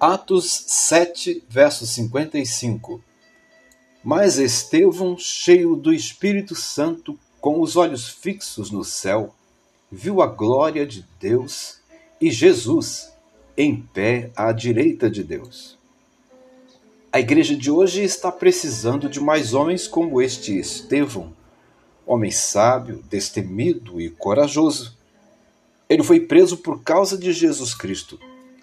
Atos 7, verso 55. Mas Estevão, cheio do Espírito Santo, com os olhos fixos no céu, viu a glória de Deus e Jesus em pé à direita de Deus. A igreja de hoje está precisando de mais homens como este Estevão, homem sábio, destemido e corajoso. Ele foi preso por causa de Jesus Cristo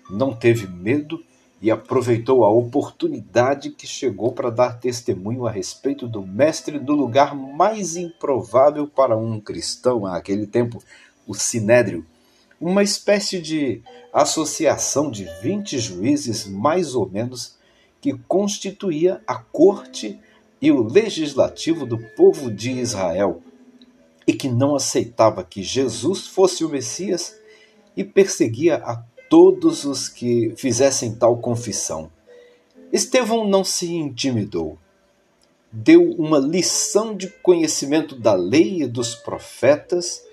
não teve medo e aproveitou a oportunidade que chegou para dar testemunho a respeito do Mestre do lugar mais improvável para um cristão àquele tempo, o Sinédrio, uma espécie de associação de 20 juízes, mais ou menos, que constituía a corte e o legislativo do povo de Israel, e que não aceitava que Jesus fosse o Messias e perseguia a todos os que fizessem tal confissão. Estevão não se intimidou. Deu uma lição de conhecimento da lei e dos profetas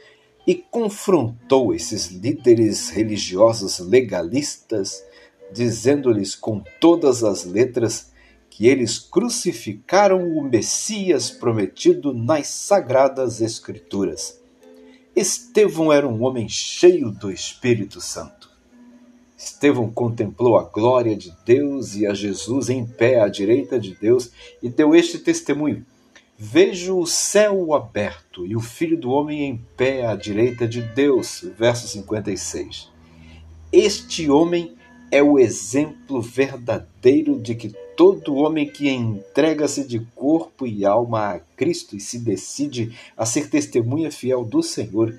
e confrontou esses líderes religiosos legalistas, dizendo-lhes com todas as letras que eles crucificaram o Messias prometido nas sagradas Escrituras. Estevão era um homem cheio do Espírito Santo. Estevão contemplou a glória de Deus e a Jesus em pé à direita de Deus e deu este testemunho: Vejo o céu aberto e o Filho do Homem em pé à direita de Deus. Verso 56. Este homem é o exemplo verdadeiro de que todo homem que entrega-se de corpo e alma a Cristo e se decide a ser testemunha fiel do Senhor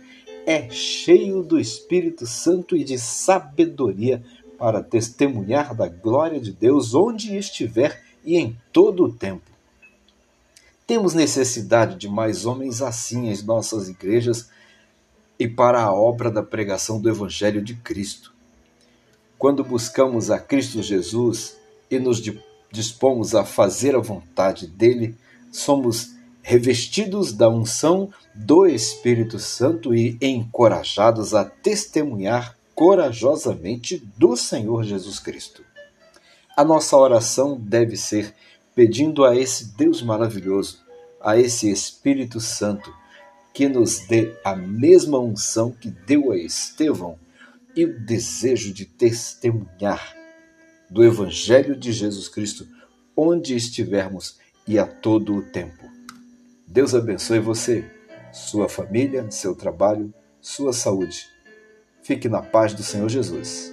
é cheio do Espírito Santo e de sabedoria para testemunhar da glória de Deus onde estiver e em todo o tempo. Temos necessidade de mais homens assim em nossas igrejas e para a obra da pregação do Evangelho de Cristo. Quando buscamos a Cristo Jesus e nos dispomos a fazer a vontade dele, somos revestidos da unção do Espírito Santo e encorajados a testemunhar corajosamente do Senhor Jesus Cristo. A nossa oração deve ser pedindo a esse Deus maravilhoso, a esse Espírito Santo, que nos dê a mesma unção que deu a Estevão e o desejo de testemunhar do Evangelho de Jesus Cristo onde estivermos e a todo o tempo. Deus abençoe você, sua família, seu trabalho, sua saúde. Fique na paz do Senhor Jesus.